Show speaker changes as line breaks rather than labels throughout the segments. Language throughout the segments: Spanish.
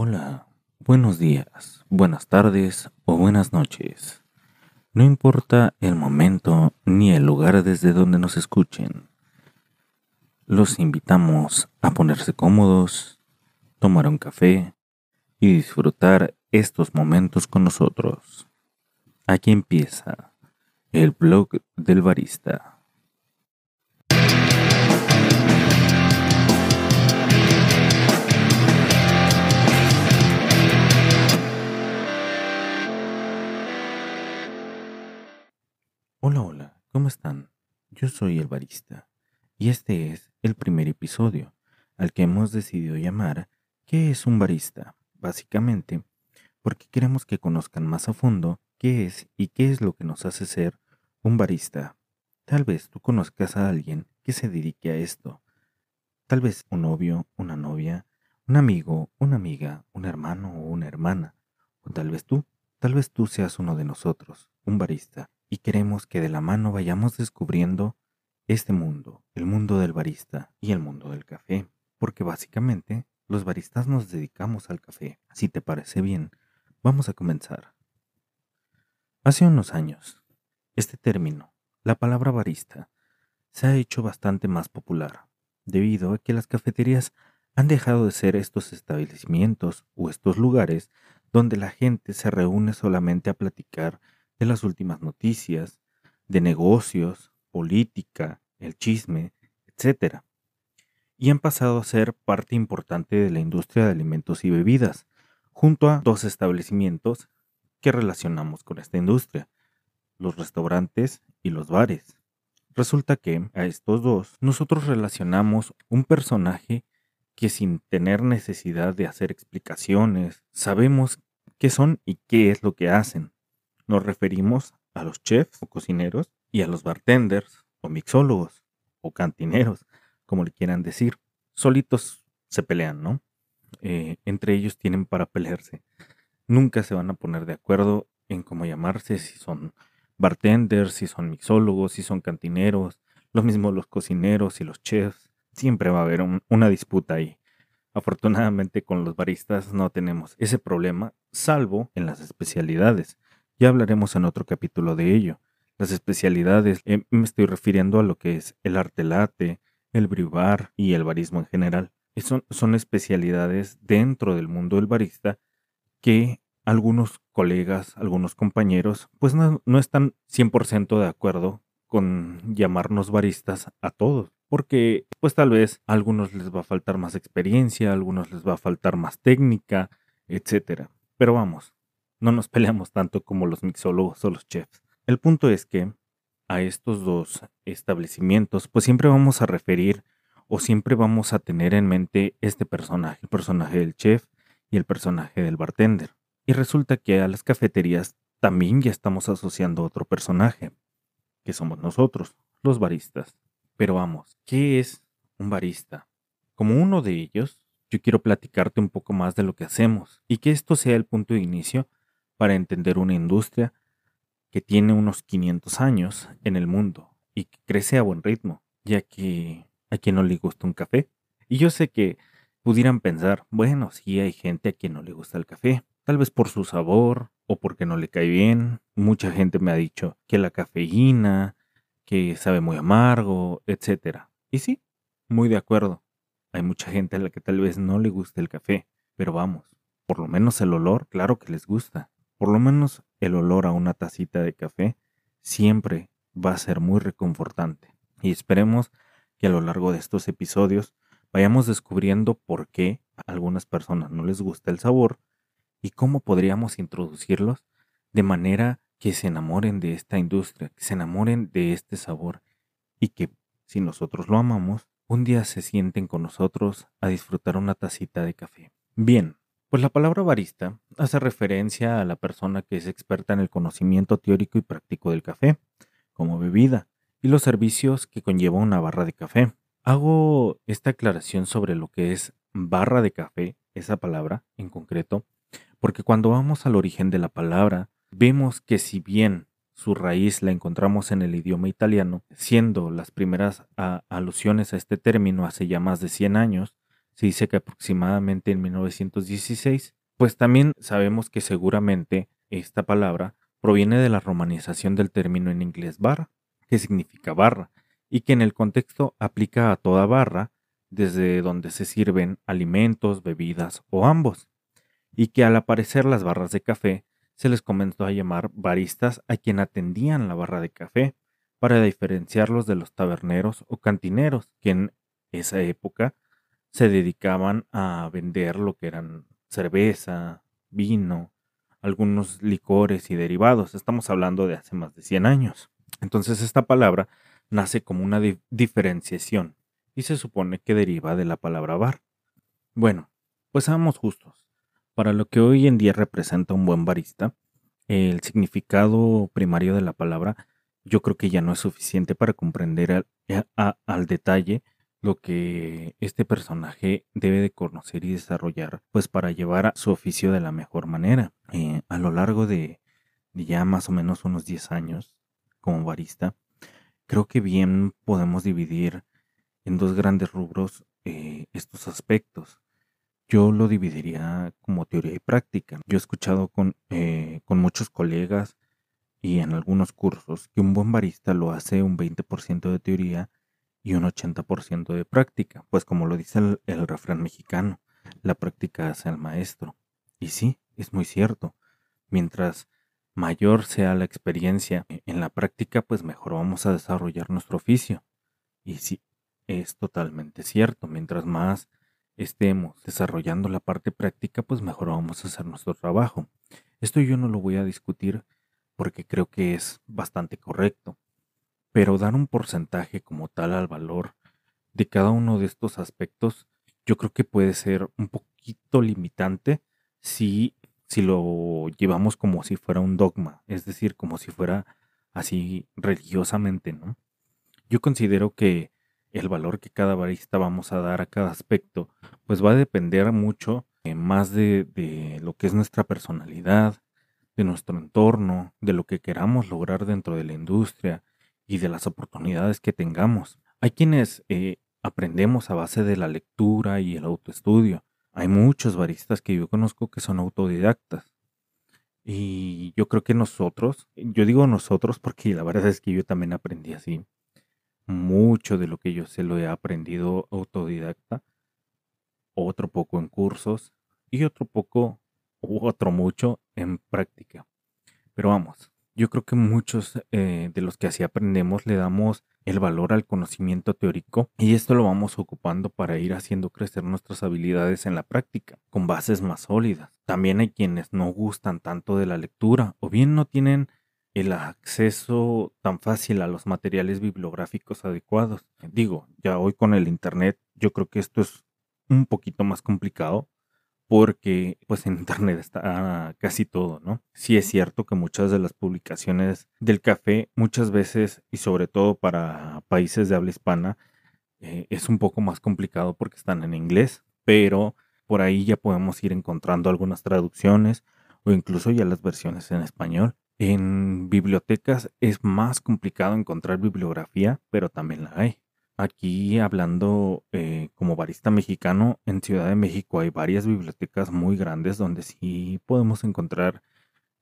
Hola, buenos días, buenas tardes o buenas noches. No importa el momento ni el lugar desde donde nos escuchen. Los invitamos a ponerse cómodos, tomar un café y disfrutar estos momentos con nosotros. Aquí empieza el blog del barista. Hola, hola, ¿cómo están? Yo soy el barista y este es el primer episodio al que hemos decidido llamar ¿Qué es un barista? Básicamente, porque queremos que conozcan más a fondo qué es y qué es lo que nos hace ser un barista. Tal vez tú conozcas a alguien que se dedique a esto. Tal vez un novio, una novia, un amigo, una amiga, un hermano o una hermana. O tal vez tú, tal vez tú seas uno de nosotros, un barista y queremos que de la mano vayamos descubriendo este mundo, el mundo del barista y el mundo del café, porque básicamente los baristas nos dedicamos al café. Si te parece bien, vamos a comenzar. Hace unos años, este término, la palabra barista, se ha hecho bastante más popular, debido a que las cafeterías han dejado de ser estos establecimientos o estos lugares donde la gente se reúne solamente a platicar de las últimas noticias, de negocios, política, el chisme, etc. Y han pasado a ser parte importante de la industria de alimentos y bebidas, junto a dos establecimientos que relacionamos con esta industria, los restaurantes y los bares. Resulta que a estos dos nosotros relacionamos un personaje que sin tener necesidad de hacer explicaciones, sabemos qué son y qué es lo que hacen. Nos referimos a los chefs o cocineros y a los bartenders o mixólogos o cantineros, como le quieran decir. Solitos se pelean, ¿no? Eh, entre ellos tienen para pelearse. Nunca se van a poner de acuerdo en cómo llamarse, si son bartenders, si son mixólogos, si son cantineros, lo mismo los cocineros y los chefs. Siempre va a haber una disputa ahí. Afortunadamente con los baristas no tenemos ese problema, salvo en las especialidades. Ya hablaremos en otro capítulo de ello. Las especialidades, eh, me estoy refiriendo a lo que es el arte late, el brivar y el barismo en general. Son, son especialidades dentro del mundo del barista que algunos colegas, algunos compañeros, pues no, no están 100% de acuerdo con llamarnos baristas a todos, porque pues tal vez a algunos les va a faltar más experiencia, a algunos les va a faltar más técnica, etc. Pero vamos, no nos peleamos tanto como los mixólogos o los chefs. El punto es que a estos dos establecimientos, pues siempre vamos a referir o siempre vamos a tener en mente este personaje, el personaje del chef y el personaje del bartender. Y resulta que a las cafeterías también ya estamos asociando otro personaje, que somos nosotros, los baristas. Pero vamos, ¿qué es un barista? Como uno de ellos, yo quiero platicarte un poco más de lo que hacemos y que esto sea el punto de inicio para entender una industria que tiene unos 500 años en el mundo y que crece a buen ritmo, ya que a quien no le gusta un café. Y yo sé que pudieran pensar, bueno, sí hay gente a quien no le gusta el café, tal vez por su sabor o porque no le cae bien. Mucha gente me ha dicho que la cafeína, que sabe muy amargo, etc. Y sí, muy de acuerdo. Hay mucha gente a la que tal vez no le guste el café, pero vamos, por lo menos el olor, claro que les gusta. Por lo menos el olor a una tacita de café siempre va a ser muy reconfortante. Y esperemos que a lo largo de estos episodios vayamos descubriendo por qué a algunas personas no les gusta el sabor y cómo podríamos introducirlos de manera que se enamoren de esta industria, que se enamoren de este sabor y que si nosotros lo amamos, un día se sienten con nosotros a disfrutar una tacita de café. Bien, pues la palabra barista hace referencia a la persona que es experta en el conocimiento teórico y práctico del café, como bebida, y los servicios que conlleva una barra de café. Hago esta aclaración sobre lo que es barra de café, esa palabra en concreto, porque cuando vamos al origen de la palabra, vemos que si bien su raíz la encontramos en el idioma italiano, siendo las primeras alusiones a este término hace ya más de 100 años, se dice que aproximadamente en 1916, pues también sabemos que seguramente esta palabra proviene de la romanización del término en inglés bar, que significa barra, y que en el contexto aplica a toda barra, desde donde se sirven alimentos, bebidas o ambos, y que al aparecer las barras de café se les comenzó a llamar baristas a quien atendían la barra de café, para diferenciarlos de los taberneros o cantineros, que en esa época se dedicaban a vender lo que eran cerveza, vino, algunos licores y derivados. Estamos hablando de hace más de 100 años. Entonces esta palabra nace como una diferenciación y se supone que deriva de la palabra bar. Bueno, pues seamos justos. Para lo que hoy en día representa un buen barista, el significado primario de la palabra yo creo que ya no es suficiente para comprender al, detalle lo que este personaje debe de conocer y desarrollar, pues para llevar a su oficio de la mejor manera. Eh, a lo largo de, ya más o menos unos 10 años como barista, creo que bien podemos dividir en dos grandes rubros eh, estos aspectos. Yo lo dividiría como teoría y práctica. Yo he escuchado con, eh, con muchos colegas y en algunos cursos que un buen barista lo hace un 20% de teoría y un 80% de práctica, pues como lo dice el, refrán mexicano, la práctica hace al maestro. Y sí, es muy cierto. Mientras mayor sea la experiencia en la práctica, pues mejor vamos a desarrollar nuestro oficio. Y sí, es totalmente cierto. Mientras más estemos desarrollando la parte práctica, pues mejor vamos a hacer nuestro trabajo. Esto yo no lo voy a discutir porque creo que es bastante correcto. Pero dar un porcentaje como tal al valor de cada uno de estos aspectos, yo creo que puede ser un poquito limitante si, si lo llevamos como si fuera un dogma, es decir, como si fuera así religiosamente, ¿no? Yo considero que el valor que cada barista vamos a dar a cada aspecto, pues va a depender mucho eh, más de, de, lo que es nuestra personalidad, de nuestro entorno, de lo que queramos lograr dentro de la industria y de las oportunidades que tengamos. Hay quienes eh, aprendemos a base de la lectura y el autoestudio. Hay muchos baristas que yo conozco que son autodidactas. Y yo creo que nosotros, yo digo nosotros porque la verdad es que yo también aprendí así. Mucho de lo que yo sé lo he aprendido autodidacta, otro poco en cursos y otro poco u otro mucho en práctica. Pero vamos, yo creo que muchos eh, de los que así aprendemos le damos el valor al conocimiento teórico y esto lo vamos ocupando para ir haciendo crecer nuestras habilidades en la práctica, con bases más sólidas. También hay quienes no gustan tanto de la lectura o bien no tienen el acceso tan fácil a los materiales bibliográficos adecuados. Digo, ya hoy con el Internet yo creo que esto es un poquito más complicado, porque pues en internet está casi todo, ¿no? Sí es cierto que muchas de las publicaciones del café muchas veces y sobre todo para países de habla hispana eh, es un poco más complicado porque están en inglés, pero por ahí ya podemos ir encontrando algunas traducciones o incluso ya las versiones en español. En bibliotecas es más complicado encontrar bibliografía, pero también la hay. Aquí hablando eh, como barista mexicano, en Ciudad de México hay varias bibliotecas muy grandes donde sí podemos encontrar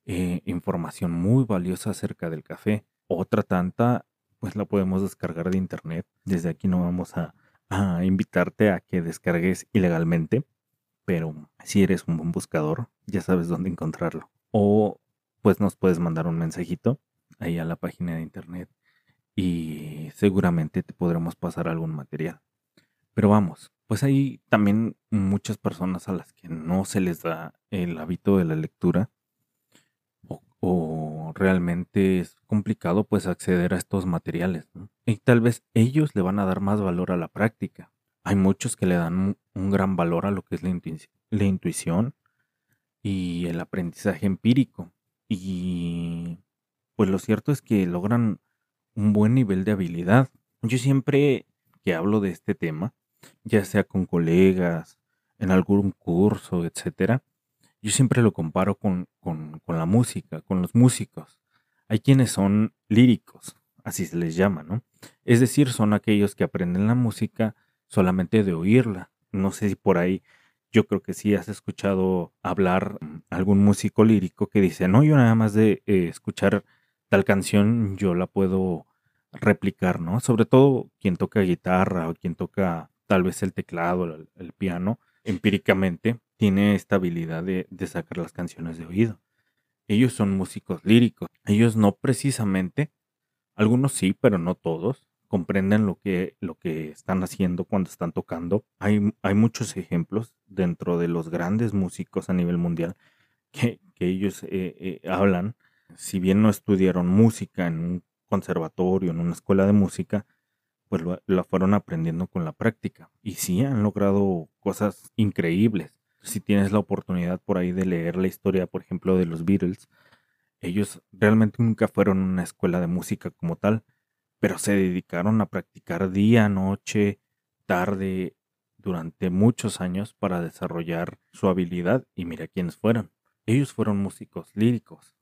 eh, información muy valiosa acerca del café. Otra tanta, pues la podemos descargar de internet. Desde aquí no vamos a, a invitarte a que descargues ilegalmente, pero si eres un buen buscador, ya sabes dónde encontrarlo. O pues nos puedes mandar un mensajito ahí a la página de internet y seguramente te podremos pasar algún material. Pero vamos, pues hay también muchas personas a las que no se les da el hábito de la lectura o, realmente es complicado pues acceder a estos materiales. Y tal vez ellos le van a dar más valor a la práctica. Hay muchos que le dan un gran valor a lo que es la, la intuición y el aprendizaje empírico. Y pues lo cierto es que logran un buen nivel de habilidad. Yo siempre que hablo de este tema, ya sea con colegas, en algún curso, etcétera, yo siempre lo comparo con, con, con, la música, con los músicos. Hay quienes son líricos, así se les llama, ¿no? Es decir, son aquellos que aprenden la música solamente de oírla, no sé si por ahí, yo creo que sí has escuchado hablar mm, algún músico lírico que dice, no, yo nada más de eh, escuchar tal canción, yo la puedo replicar, ¿no? Sobre todo quien toca guitarra o quien toca tal vez el teclado, el, piano, empíricamente tiene esta habilidad de, de sacar las canciones de oído. Ellos son músicos líricos. Ellos no precisamente, algunos sí, pero no todos, comprenden lo que, lo que están haciendo cuando están tocando. Hay, hay muchos ejemplos dentro de los grandes músicos a nivel mundial que, que ellos eh, eh, hablan. Si bien no estudiaron música en un conservatorio, en una escuela de música, pues lo, la fueron aprendiendo con la práctica. Y sí han logrado cosas increíbles. Si tienes la oportunidad por ahí de leer la historia, por ejemplo, de los Beatles, ellos realmente nunca fueron una escuela de música como tal, pero se dedicaron a practicar día, noche, tarde, durante muchos años para desarrollar su habilidad y mira quiénes fueron. Ellos fueron músicos líricos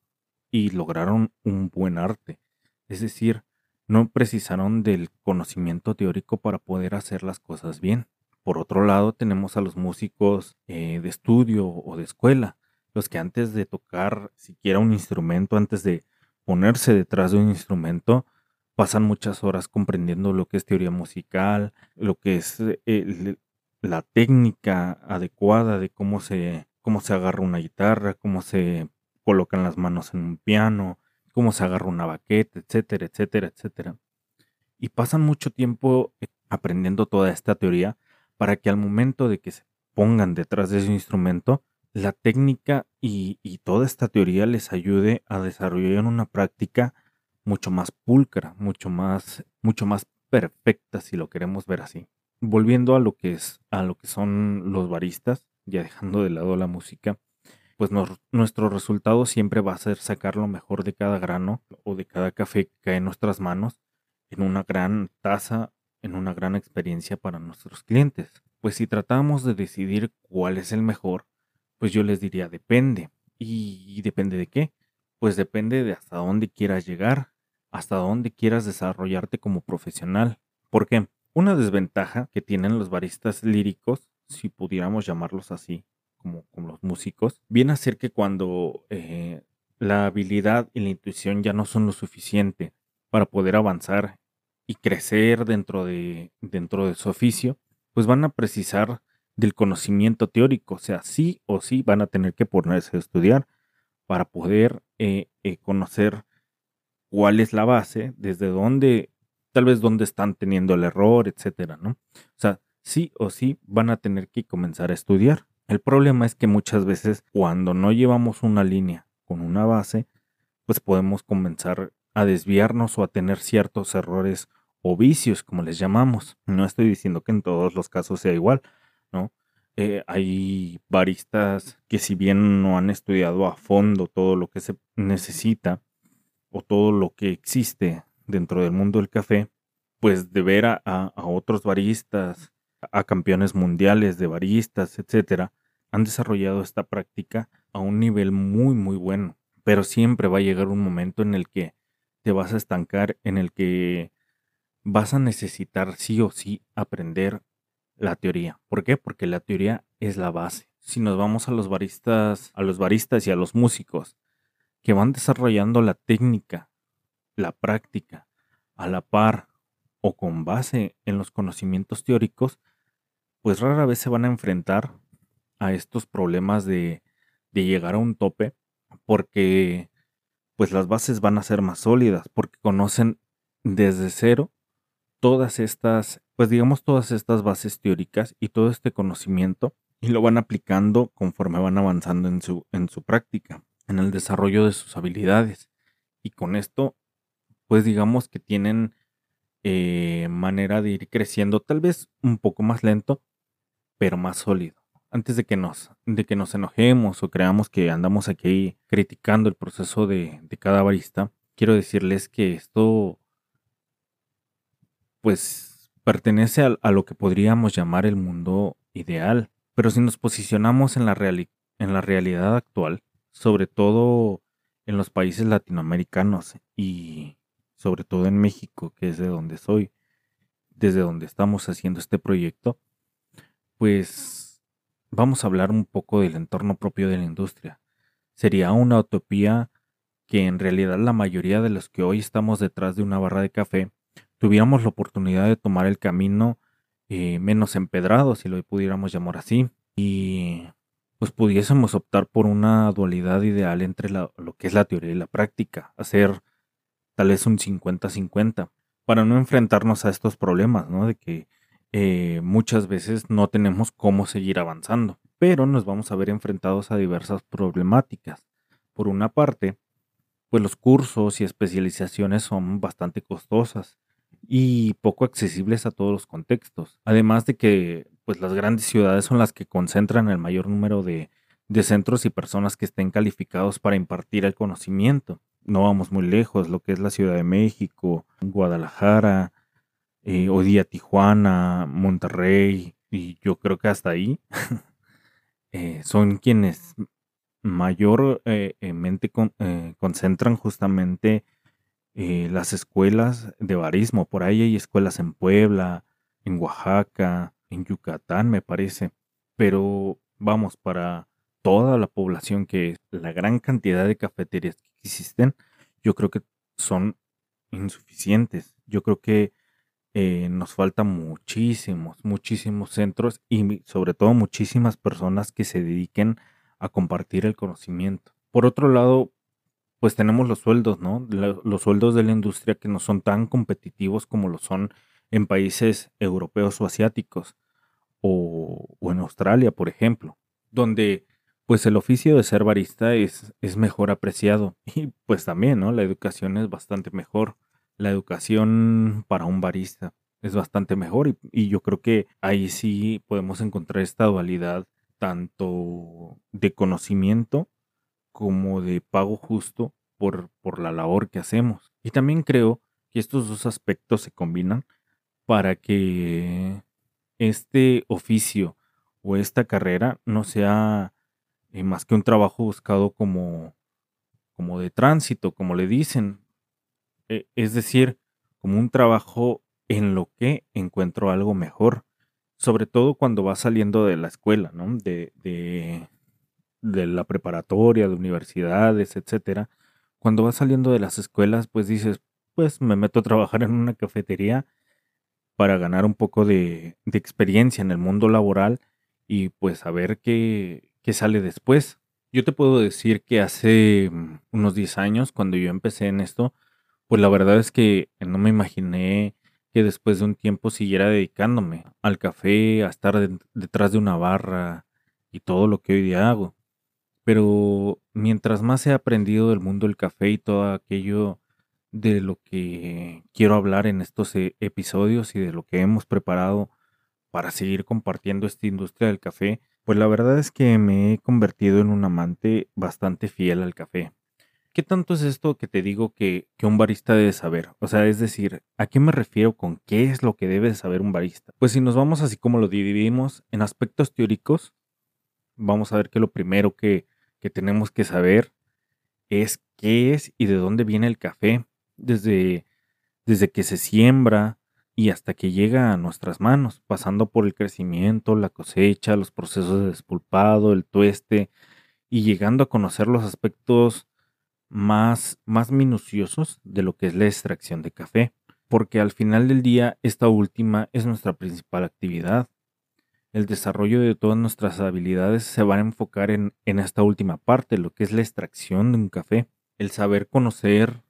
y lograron un buen arte. Es decir, no precisaron del conocimiento teórico para poder hacer las cosas bien. Por otro lado, tenemos a los músicos eh, de estudio o de escuela, los que antes de tocar siquiera un instrumento, antes de ponerse detrás de un instrumento, pasan muchas horas comprendiendo lo que es teoría musical, lo que es eh, la técnica adecuada de cómo se, cómo se agarra una guitarra, cómo se colocan las manos en un piano, cómo se agarra una baqueta, etcétera, etcétera, etcétera. Y pasan mucho tiempo eh, aprendiendo toda esta teoría para que al momento de que se pongan detrás de ese instrumento, la técnica y, toda esta teoría les ayude a desarrollar una práctica mucho más pulcra, mucho más, mucho más perfecta, si lo queremos ver así. Volviendo a lo que es, a lo que son los baristas, ya dejando de lado la música, pues nuestro resultado siempre va a ser sacar lo mejor de cada grano o de cada café que cae en nuestras manos en una gran taza, en una gran experiencia para nuestros clientes. Pues si tratamos de decidir cuál es el mejor, pues yo les diría depende. ¿Y, depende de qué? Pues depende de hasta dónde quieras llegar, hasta dónde quieras desarrollarte como profesional. Porque una desventaja que tienen los baristas líricos, si pudiéramos llamarlos así, como, los músicos, viene a ser que cuando eh, la habilidad y la intuición ya no son lo suficiente para poder avanzar y crecer dentro de, dentro de su oficio, pues van a precisar del conocimiento teórico, o sea, sí o sí van a tener que ponerse a estudiar para poder eh, eh, conocer cuál es la base, desde dónde, tal vez dónde están teniendo el error, etcétera, ¿no? O sea, sí o sí van a tener que comenzar a estudiar. El problema es que muchas veces cuando no llevamos una línea con una base, pues podemos comenzar a desviarnos o a tener ciertos errores o vicios, como les llamamos. No estoy diciendo que en todos los casos sea igual, ¿no? Eh, hay baristas que si bien no han estudiado a fondo todo lo que se necesita o todo lo que existe dentro del mundo del café, pues de ver a, a otros baristas a campeones mundiales de baristas, etcétera, han desarrollado esta práctica a un nivel muy muy bueno. Pero siempre va a llegar un momento en el que te vas a estancar, en el que vas a necesitar sí o sí aprender la teoría. ¿Por qué? Porque la teoría es la base. Si nos vamos a los baristas, a los baristas y a los músicos que van desarrollando la técnica, la práctica a la par o con base en los conocimientos teóricos, pues rara vez se van a enfrentar a estos problemas de, de llegar a un tope porque pues las bases van a ser más sólidas porque conocen desde cero todas estas, pues digamos todas estas bases teóricas y todo este conocimiento y lo van aplicando conforme van avanzando en su, en su práctica, en el desarrollo de sus habilidades. Y con esto, pues digamos que tienen eh, manera de ir creciendo, tal vez un poco más lento, pero más sólido. Antes de que nos, de que nos enojemos o creamos que andamos aquí criticando el proceso de, de cada barista, quiero decirles que esto pues pertenece a, lo que podríamos llamar el mundo ideal. Pero si nos posicionamos en la, en la realidad actual, sobre todo en los países latinoamericanos y sobre todo en México, que es de donde soy, desde donde estamos haciendo este proyecto, pues vamos a hablar un poco del entorno propio de la industria. Sería una utopía que en realidad la mayoría de los que hoy estamos detrás de una barra de café tuviéramos la oportunidad de tomar el camino eh, menos empedrado, si lo pudiéramos llamar así, y pues pudiésemos optar por una dualidad ideal entre lo que es la teoría y la práctica, hacer tal vez un 50-50, para no enfrentarnos a estos problemas, ¿no? De que eh, muchas veces no tenemos cómo seguir avanzando, pero nos vamos a ver enfrentados a diversas problemáticas. Por una parte, pues los cursos y especializaciones son bastante costosas y poco accesibles a todos los contextos. Además de que pues las grandes ciudades son las que concentran el mayor número de, centros y personas que estén calificados para impartir el conocimiento. No vamos muy lejos, lo que es la Ciudad de México, Guadalajara, eh, hoy día Tijuana, Monterrey, y yo creo que hasta ahí eh, son quienes mayormente eh, concentran justamente las escuelas de barismo. Por ahí hay escuelas en Puebla, en Oaxaca, en Yucatán, me parece. Pero vamos, para toda la población que la gran cantidad de cafeterías que existen, yo creo que son insuficientes. Yo creo que eh, nos faltan muchísimos, muchísimos centros y sobre todo muchísimas personas que se dediquen a compartir el conocimiento. Por otro lado, pues tenemos los sueldos, ¿no? Los sueldos de la industria que no son tan competitivos como lo son en países europeos o asiáticos o, en Australia, por ejemplo, donde pues el oficio de ser barista es, es mejor apreciado y pues también, ¿no? La educación es bastante mejor. La educación para un barista es bastante mejor y, yo creo que ahí sí podemos encontrar esta dualidad tanto de conocimiento como de pago justo por, por la labor que hacemos. Y también creo que estos dos aspectos se combinan para que este oficio o esta carrera no sea eh, más que un trabajo buscado como, como de tránsito, como le dicen. E, es decir, como un trabajo en lo que encuentro algo mejor. Sobre todo cuando vas saliendo de la escuela, ¿no? De, de, de la preparatoria, de universidades, etcétera. Cuando vas saliendo de las escuelas, pues dices, pues me meto a trabajar en una cafetería para ganar un poco de, experiencia en el mundo laboral y pues saber qué, qué sale después. Yo te puedo decir que hace mm, unos 10 años, cuando yo empecé en esto, pues la verdad es que no me imaginé que después de un tiempo siguiera dedicándome al café, a estar detrás de una barra y todo lo que hoy día hago. Pero mientras más he aprendido del mundo del café y todo aquello de lo que quiero hablar en estos eh, episodios y de lo que hemos preparado para seguir compartiendo esta industria del café, pues la verdad es que me he convertido en un amante bastante fiel al café. ¿Qué tanto es esto que te digo que, un barista debe saber? O sea, es decir, ¿a qué me refiero con qué es lo que debe saber un barista? Pues si nos vamos así como lo dividimos en aspectos teóricos, vamos a ver que lo primero que, que tenemos que saber es qué es y de dónde viene el café desde, desde que se siembra y hasta que llega a nuestras manos, pasando por el crecimiento, la cosecha, los procesos de despulpado, el tueste, y llegando a conocer los aspectos más, más minuciosos de lo que es la extracción de café, porque al final del día esta última es nuestra principal actividad. El desarrollo de todas nuestras habilidades se va a enfocar en, en esta última parte, lo que es la extracción de un café, el saber conocer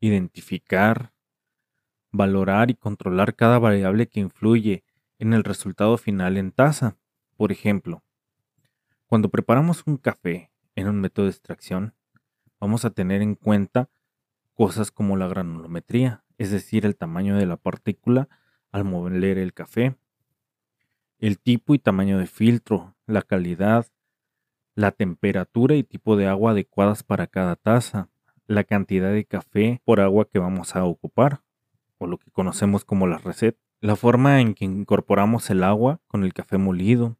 identificar, valorar y controlar cada variable que influye en el resultado final en taza. Por ejemplo, cuando preparamos un café en un método de extracción, vamos a tener en cuenta cosas como la granulometría, es decir, el tamaño de la partícula al moler el café, el tipo y tamaño de filtro, la calidad, la temperatura y tipo de agua adecuadas para cada taza, la cantidad de café por agua que vamos a ocupar, o lo que conocemos como la receta, la forma en que incorporamos el agua con el café molido,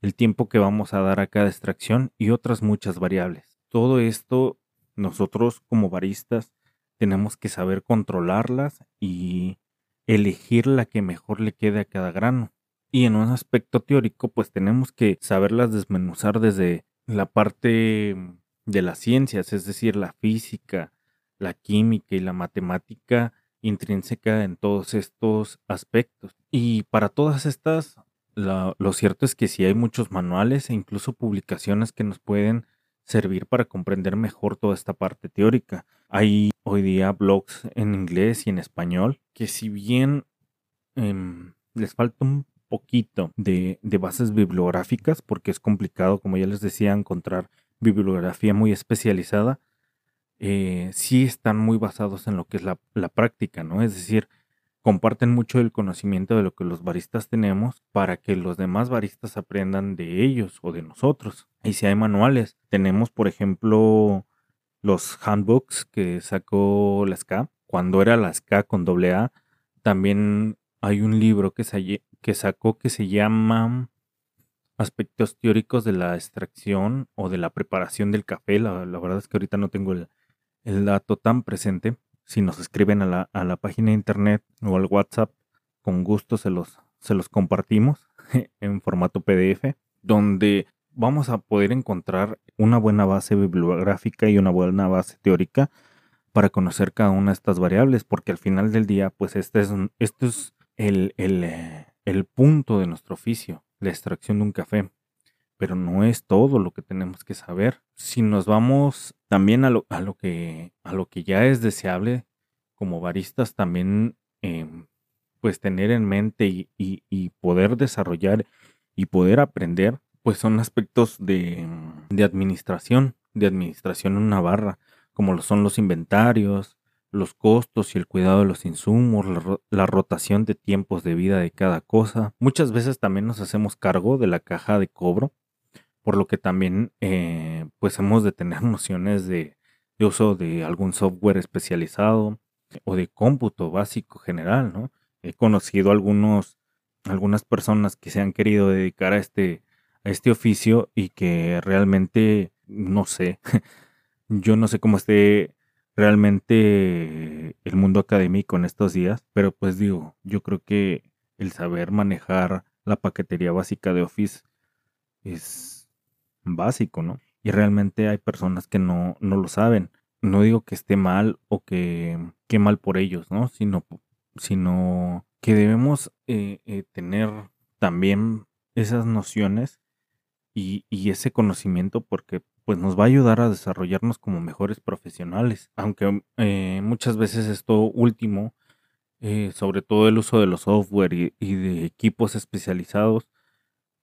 el tiempo que vamos a dar a cada extracción y otras muchas variables. Todo esto nosotros como baristas tenemos que saber controlarlas y elegir la que mejor le quede a cada grano. Y en un aspecto teórico, pues tenemos que saberlas desmenuzar desde la parte de las ciencias, es decir, la física, la química y la matemática intrínseca en todos estos aspectos. Y para todas estas, lo cierto es que sí hay muchos manuales e incluso publicaciones que nos pueden servir para comprender mejor toda esta parte teórica. Hay hoy día blogs en inglés y en español que si bien em, les falta un poquito de, bases bibliográficas, porque es complicado, como ya les decía, encontrar bibliografía muy especializada, eh, sí están muy basados en lo que es la, la práctica, ¿no? Es decir, comparten mucho el conocimiento de lo que los baristas tenemos para que los demás baristas aprendan de ellos o de nosotros. Y si hay manuales, tenemos por ejemplo los handbooks que sacó la SCA, cuando era la SCA con doble A, también hay un libro que, sacó que se llama Aspectos teóricos de la extracción o de la preparación del café. La, verdad es que ahorita no tengo el, el dato tan presente, si nos escriben a la, a la página de internet o al WhatsApp, con gusto se los, se los compartimos en formato PDF, donde vamos a poder encontrar una buena base bibliográfica y una buena base teórica para conocer cada una de estas variables, porque al final del día, pues este es, este es el, el, eh, el punto de nuestro oficio, la extracción de un café pero no es todo lo que tenemos que saber. Si nos vamos también a lo, a lo, que, a lo que ya es deseable como baristas, también em, pues tener en mente y, poder desarrollar y poder aprender, pues son aspectos de, de administración, de administración en una barra, como lo son los inventarios, los costos y el cuidado de los insumos, la, rotación de tiempos de vida de cada cosa. Muchas veces también nos hacemos cargo de la caja de cobro por lo que también eh, pues hemos de tener nociones de, uso de algún software especializado o de cómputo básico general, ¿no? He conocido algunos, algunas personas que se han querido dedicar a este, a este oficio y que realmente, no sé, yo no sé cómo esté realmente el mundo académico en estos días, pero pues digo, yo creo que el saber manejar la paquetería básica de Office es básico, ¿no? Y realmente hay personas que no, no lo saben. No digo que esté mal o que, que mal por ellos, ¿no? Sino, sino que debemos eh, eh, tener también esas nociones y, ese conocimiento porque pues nos va a ayudar a desarrollarnos como mejores profesionales. Aunque eh, muchas veces esto último, sobre todo el uso de los software y de equipos especializados,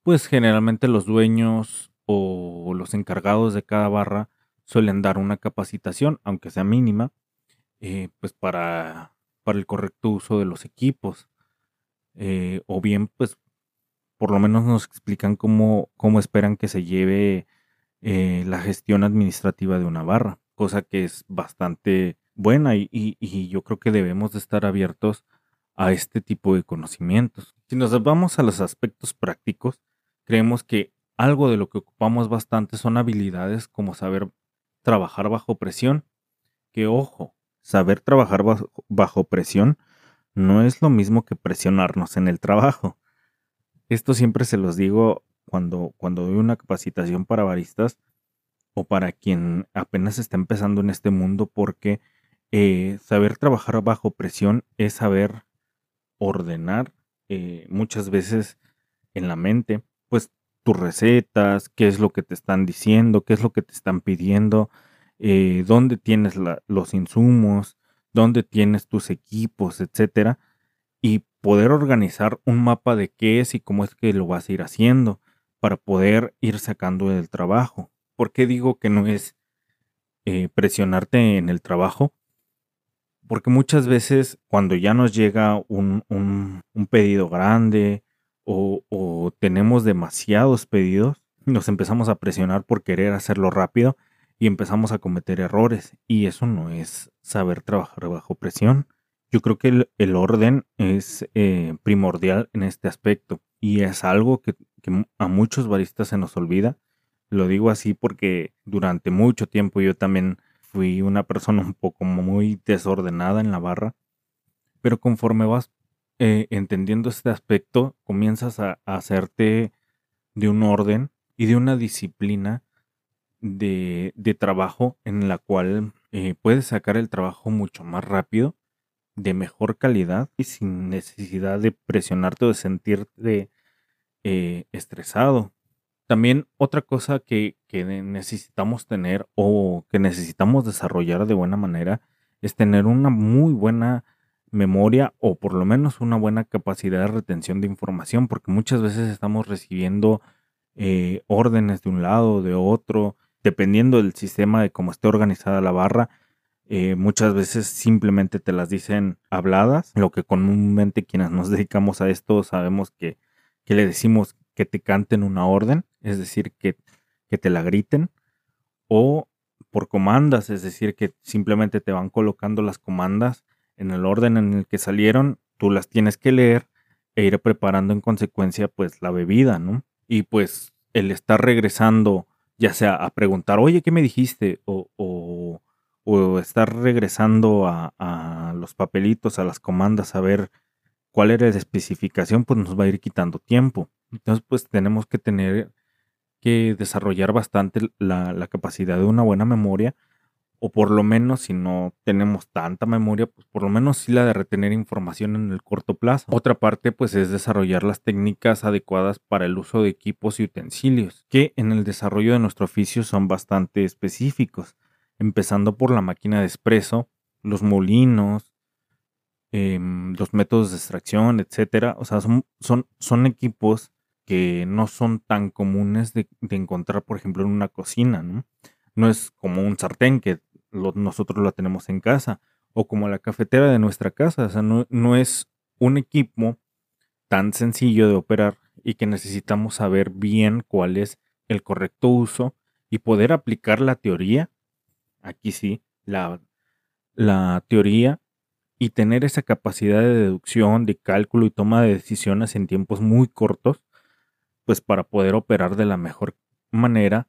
pues generalmente los dueños o los encargados de cada barra suelen dar una capacitación, aunque sea mínima, eh, pues para, para, el correcto uso de los equipos. Eh, o bien, pues por lo menos nos explican cómo, cómo esperan que se lleve eh, la gestión administrativa de una barra, cosa que es bastante buena y, y, yo creo que debemos de estar abiertos a este tipo de conocimientos. Si nos vamos a los aspectos prácticos, creemos que algo de lo que ocupamos bastante son habilidades como saber trabajar bajo presión. Que ojo, saber trabajar bajo, presión no es lo mismo que presionarnos en el trabajo. Esto siempre se los digo cuando, cuando doy una capacitación para baristas o para quien apenas está empezando en este mundo porque eh, saber trabajar bajo presión es saber ordenar eh, muchas veces en la mente pues tus recetas, qué es lo que te están diciendo, qué es lo que te están pidiendo, eh, dónde tienes los insumos, dónde tienes tus equipos, etcétera, y poder organizar un mapa de qué es y cómo es que lo vas a ir haciendo para poder ir sacando del trabajo. ¿Por qué digo que no es eh, presionarte en el trabajo? Porque muchas veces cuando ya nos llega un, un pedido grande, o, tenemos demasiados pedidos, nos empezamos a presionar por querer hacerlo rápido y empezamos a cometer errores. Y eso no es saber trabajar bajo presión. Yo creo que el, orden es eh, primordial en este aspecto y es algo que, que, a muchos baristas se nos olvida. Lo digo así porque durante mucho tiempo yo también fui una persona un poco muy desordenada en la barra, pero conforme vas eh, entendiendo este aspecto, comienzas a, hacerte de un orden y de una disciplina de, trabajo en la cual eh, puedes sacar el trabajo mucho más rápido, de mejor calidad y sin necesidad de presionarte o de sentirte eh, estresado. También otra cosa que, necesitamos tener o que necesitamos desarrollar de buena manera es tener una muy buena memoria o por lo menos una buena capacidad de retención de información, porque muchas veces estamos recibiendo eh, órdenes de un lado o de otro, dependiendo del sistema de cómo esté organizada la barra. Eh, muchas veces simplemente te las dicen habladas, lo que comúnmente quienes nos dedicamos a esto sabemos que, que le decimos que te canten una orden, es decir, que, que te la griten, o por comandas, es decir, que simplemente te van colocando las comandas en el orden en el que salieron, tú las tienes que leer e ir preparando en consecuencia pues la bebida, ¿no? Y pues el estar regresando, ya sea a preguntar, oye, ¿qué me dijiste? O, o, estar regresando a, a, los papelitos, a las comandas, a ver cuál era la especificación, pues nos va a ir quitando tiempo. Entonces, pues tenemos que tener que desarrollar bastante la, la capacidad de una buena memoria o por lo menos si no tenemos tanta memoria, pues por lo menos sí la de retener información en el corto plazo. Otra parte pues es desarrollar las técnicas adecuadas para el uso de equipos y utensilios, que en el desarrollo de nuestro oficio son bastante específicos, empezando por la máquina de espresso, los molinos, em, los métodos de extracción, etcétera. O sea, son, son, son equipos que no son tan comunes de, de encontrar, por ejemplo, en una cocina, ¿no? No es como un sartén que nosotros la tenemos en casa o como la cafetera de nuestra casa. O sea, no, es un equipo tan sencillo de operar y que necesitamos saber bien cuál es el correcto uso y poder aplicar la teoría, aquí sí, la, la teoría y tener esa capacidad de deducción, de cálculo y toma de decisiones en tiempos muy cortos, pues para poder operar de la mejor manera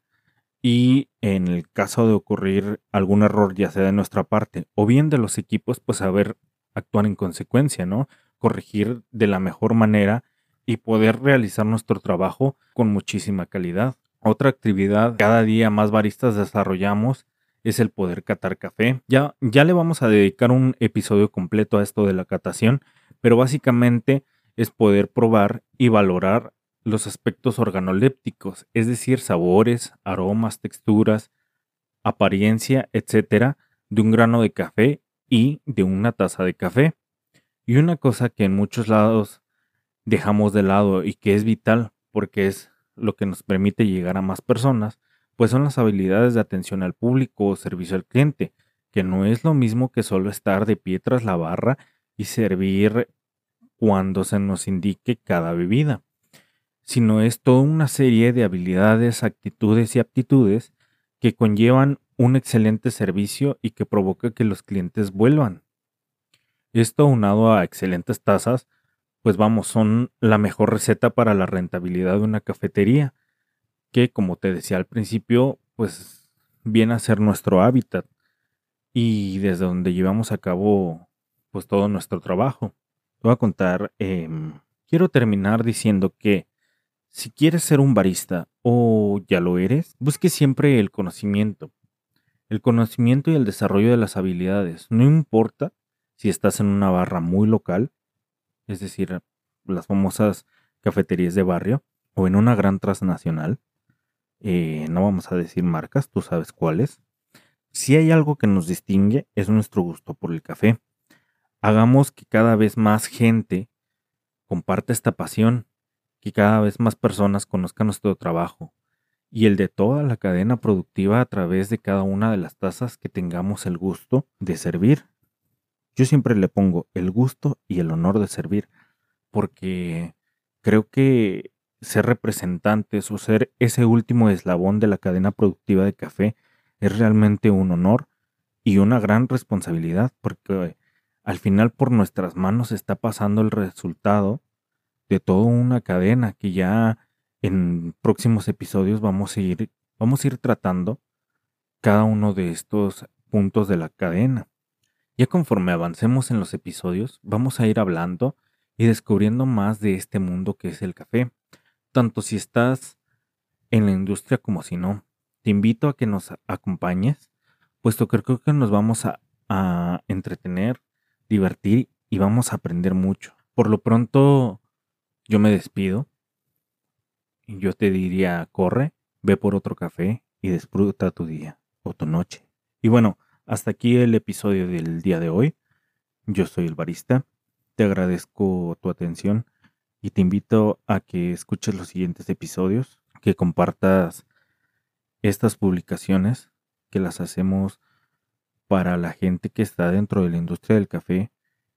y en el caso de ocurrir algún error, ya sea de nuestra parte o bien de los equipos, pues saber actuar en consecuencia, ¿no? Corregir de la mejor manera y poder realizar nuestro trabajo con muchísima calidad. Otra actividad cada día más baristas desarrollamos es el poder catar café. Ya, ya le vamos a dedicar un episodio completo a esto de la catación, pero básicamente es poder probar y valorar los aspectos organolépticos, es decir, sabores, aromas, texturas, apariencia, etcétera, de un grano de café y de una taza de café. Y una cosa que en muchos lados dejamos de lado y que es vital porque es lo que nos permite llegar a más personas, pues son las habilidades de atención al público o servicio al cliente, que no es lo mismo que solo estar de pie tras la barra y servir cuando se nos indique cada bebida sino es toda una serie de habilidades, actitudes y aptitudes que conllevan un excelente servicio y que provoca que los clientes vuelvan. Esto unado a excelentes tasas, pues vamos, son la mejor receta para la rentabilidad de una cafetería, que como te decía al principio, pues viene a ser nuestro hábitat y desde donde llevamos a cabo pues todo nuestro trabajo. Te voy a contar, em, quiero terminar diciendo que si quieres ser un barista o ya lo eres, busque siempre el conocimiento. El conocimiento y el desarrollo de las habilidades. No importa si estás en una barra muy local, es decir, las famosas cafeterías de barrio, o en una gran transnacional. Eh, no vamos a decir marcas, tú sabes cuáles. Si hay algo que nos distingue es nuestro gusto por el café. Hagamos que cada vez más gente comparte esta pasión que cada vez más personas conozcan nuestro trabajo y el de toda la cadena productiva a través de cada una de las tazas que tengamos el gusto de servir. Yo siempre le pongo el gusto y el honor de servir, porque creo que ser representantes o ser ese último eslabón de la cadena productiva de café es realmente un honor y una gran responsabilidad, porque al final por nuestras manos está pasando el resultado de toda una cadena que ya en próximos episodios vamos a ir, vamos a ir tratando cada uno de estos puntos de la cadena. Ya conforme avancemos en los episodios, vamos a ir hablando y descubriendo más de este mundo que es el café, tanto si estás en la industria como si no. Te invito a que nos acompañes, puesto que creo que nos vamos a, a entretener, divertir y vamos a aprender mucho. Por lo pronto, yo me despido. Y yo te diría, corre, ve por otro café y disfruta tu día o tu noche. Y bueno, hasta aquí el episodio del día de hoy. Yo soy el barista. Te agradezco tu atención y te invito a que escuches los siguientes episodios, que compartas estas publicaciones, que las hacemos para la gente que está dentro de la industria del café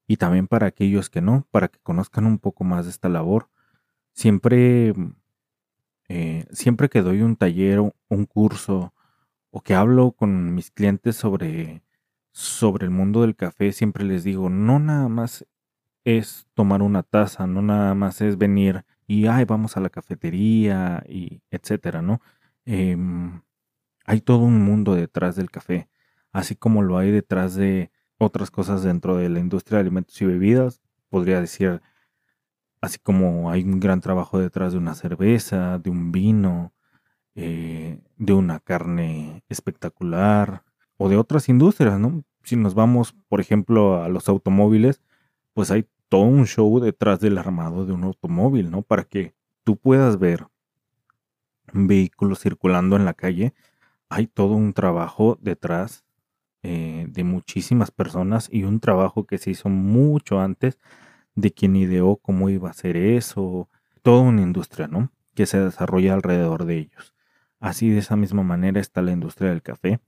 y también para aquellos que no, para que conozcan un poco más de esta labor. Siempre, eh, siempre que doy un taller, un curso o que hablo con mis clientes sobre, sobre el mundo del café, siempre les digo, no nada más es tomar una taza, no nada más es venir y, ay, vamos a la cafetería y etcétera, ¿no? Em, hay todo un mundo detrás del café, así como lo hay detrás de otras cosas dentro de la industria de alimentos y bebidas. Podría decir, así como hay un gran trabajo detrás de una cerveza, de un vino, eh, de una carne espectacular o de otras industrias, ¿no? Si nos vamos, por ejemplo, a los automóviles, pues hay todo un show detrás del armado de un automóvil, ¿no? Para que tú puedas ver un vehículo circulando en la calle, hay todo un trabajo detrás eh, de muchísimas personas y un trabajo que se hizo mucho antes de quien ideó cómo iba a ser eso, toda una industria, ¿no? Que se desarrolla alrededor de ellos. Así de esa misma manera está la industria del café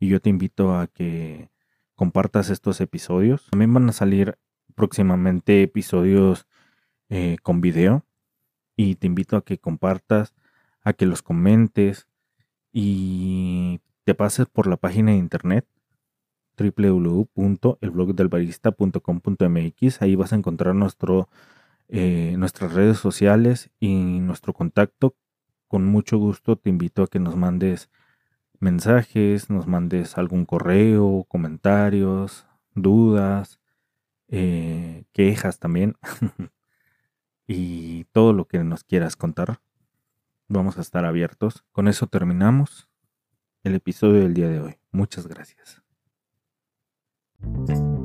y yo te invito a que compartas estos episodios. También van a salir próximamente episodios eh, con video y te invito a que compartas, a que los comentes y te pases por la página de internet www.elblogdelbarista.com.mx. Ahí vas a encontrar nuestro, eh, nuestras redes sociales y nuestro contacto. Con mucho gusto te invito a que nos mandes mensajes, nos mandes algún correo, comentarios, dudas, eh, quejas también y todo lo que nos quieras contar. Vamos a estar abiertos. Con eso terminamos el episodio del día de hoy. Muchas gracias. Thank you.